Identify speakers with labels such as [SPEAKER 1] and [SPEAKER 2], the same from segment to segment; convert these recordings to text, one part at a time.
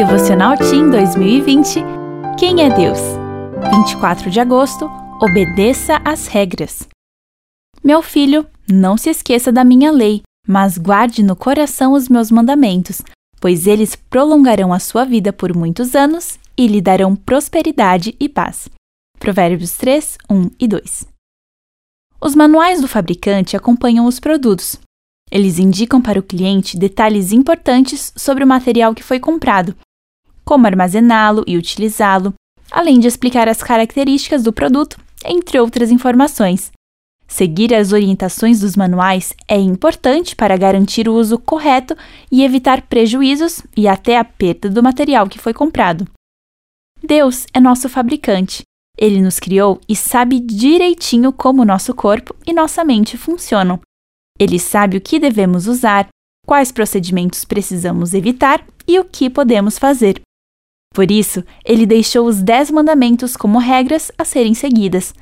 [SPEAKER 1] Devocional Team 2020 Quem é Deus? 24 de agosto Obedeça às regras. Meu filho, não se esqueça da minha lei, mas guarde no coração os meus mandamentos, pois eles prolongarão a sua vida por muitos anos e lhe darão prosperidade e paz. Provérbios 3, 1 e 2. Os manuais do fabricante acompanham os produtos. Eles indicam para o cliente detalhes importantes sobre o material que foi comprado, como armazená-lo e utilizá-lo, além de explicar as características do produto, entre outras informações. Seguir as orientações dos manuais é importante para garantir o uso correto e evitar prejuízos e até a perda do material que foi comprado. Deus é nosso fabricante. Ele nos criou e sabe direitinho como nosso corpo e nossa mente funcionam. Ele sabe o que devemos usar, quais procedimentos precisamos evitar e o que podemos fazer. Por isso, ele deixou os Dez Mandamentos como regras a serem seguidas.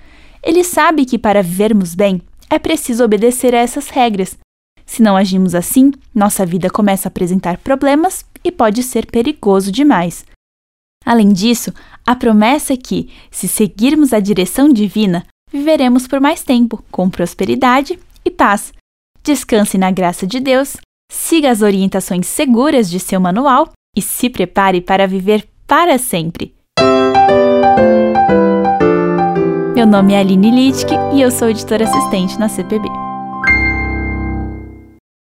[SPEAKER 1] Ele sabe que para vivermos bem é preciso obedecer a essas regras. Se não agimos assim, nossa vida começa a apresentar problemas e pode ser perigoso demais. Além disso, a promessa é que, se seguirmos a direção divina, viveremos por mais tempo, com prosperidade e paz. Descanse na graça de Deus, siga as orientações seguras de seu manual e se prepare para viver para sempre. Meu nome é Aline Littke e eu sou editora assistente na CPB.